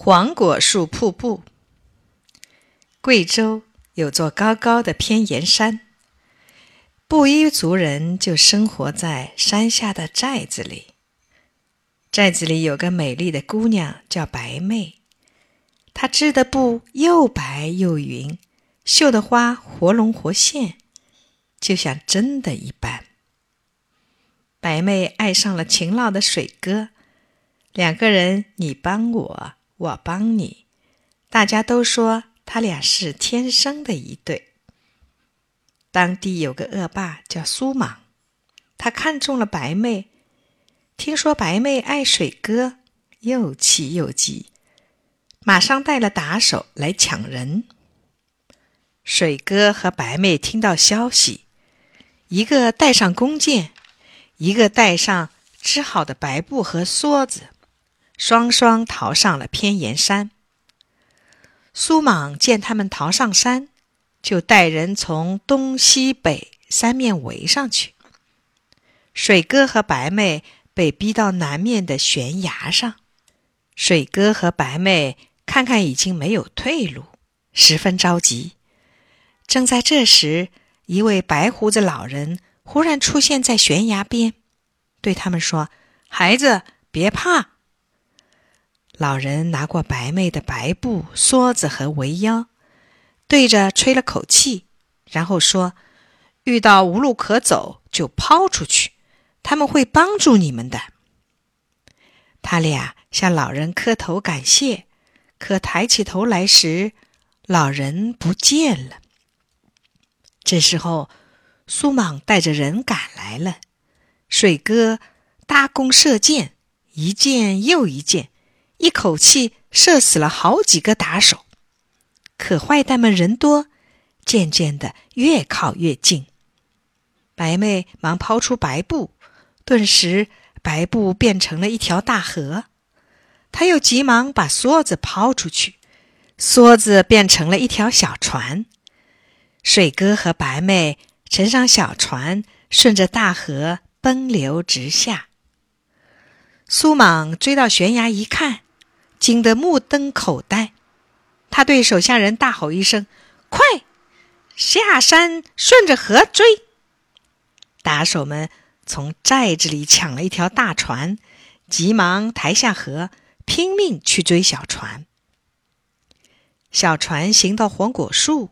黄果树瀑布。贵州有座高高的偏岩山，布依族人就生活在山下的寨子里。寨子里有个美丽的姑娘，叫白妹。她织的布又白又匀，绣的花活龙活现，就像真的一般。白妹爱上了勤劳的水哥，两个人你帮我。我帮你，大家都说他俩是天生的一对。当地有个恶霸叫苏莽，他看中了白妹，听说白妹爱水哥，又气又急，马上带了打手来抢人。水哥和白妹听到消息，一个带上弓箭，一个带上织好的白布和梭子。双双逃上了偏岩山。苏莽见他们逃上山，就带人从东西北三面围上去。水哥和白妹被逼到南面的悬崖上。水哥和白妹看看已经没有退路，十分着急。正在这时，一位白胡子老人忽然出现在悬崖边，对他们说：“孩子，别怕。”老人拿过白妹的白布、梭子和围腰，对着吹了口气，然后说：“遇到无路可走，就抛出去，他们会帮助你们的。”他俩向老人磕头感谢，可抬起头来时，老人不见了。这时候，苏莽带着人赶来了，水哥搭弓射箭，一箭又一箭。一口气射死了好几个打手，可坏蛋们人多，渐渐的越靠越近。白妹忙抛出白布，顿时白布变成了一条大河。他又急忙把梭子抛出去，梭子变成了一条小船。水哥和白妹乘上小船，顺着大河奔流直下。苏莽追到悬崖一看。惊得目瞪口呆，他对手下人大吼一声：“快下山，顺着河追！”打手们从寨子里抢了一条大船，急忙抬下河，拼命去追小船。小船行到黄果树，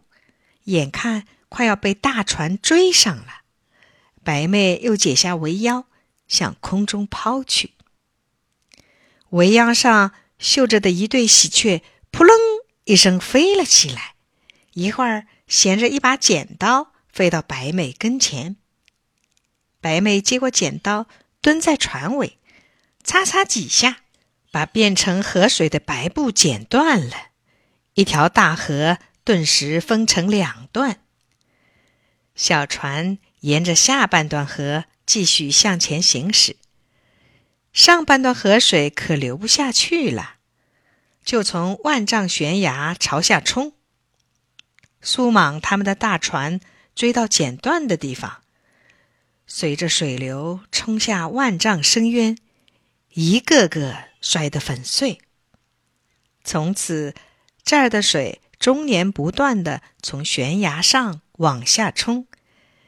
眼看快要被大船追上了，白妹又解下围腰，向空中抛去，围腰上。绣着的一对喜鹊，扑棱一声飞了起来，一会儿衔着一把剪刀飞到白妹跟前。白妹接过剪刀，蹲在船尾，擦擦几下，把变成河水的白布剪断了，一条大河顿时分成两段。小船沿着下半段河继续向前行驶。上半段河水可流不下去了，就从万丈悬崖朝下冲。苏莽他们的大船追到剪断的地方，随着水流冲下万丈深渊，一个个摔得粉碎。从此，这儿的水终年不断的从悬崖上往下冲，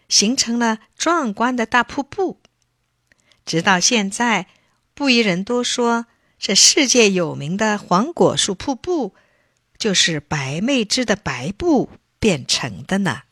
形成了壮观的大瀑布。直到现在。不宜人都说，这世界有名的黄果树瀑布，就是白妹织的白布变成的呢。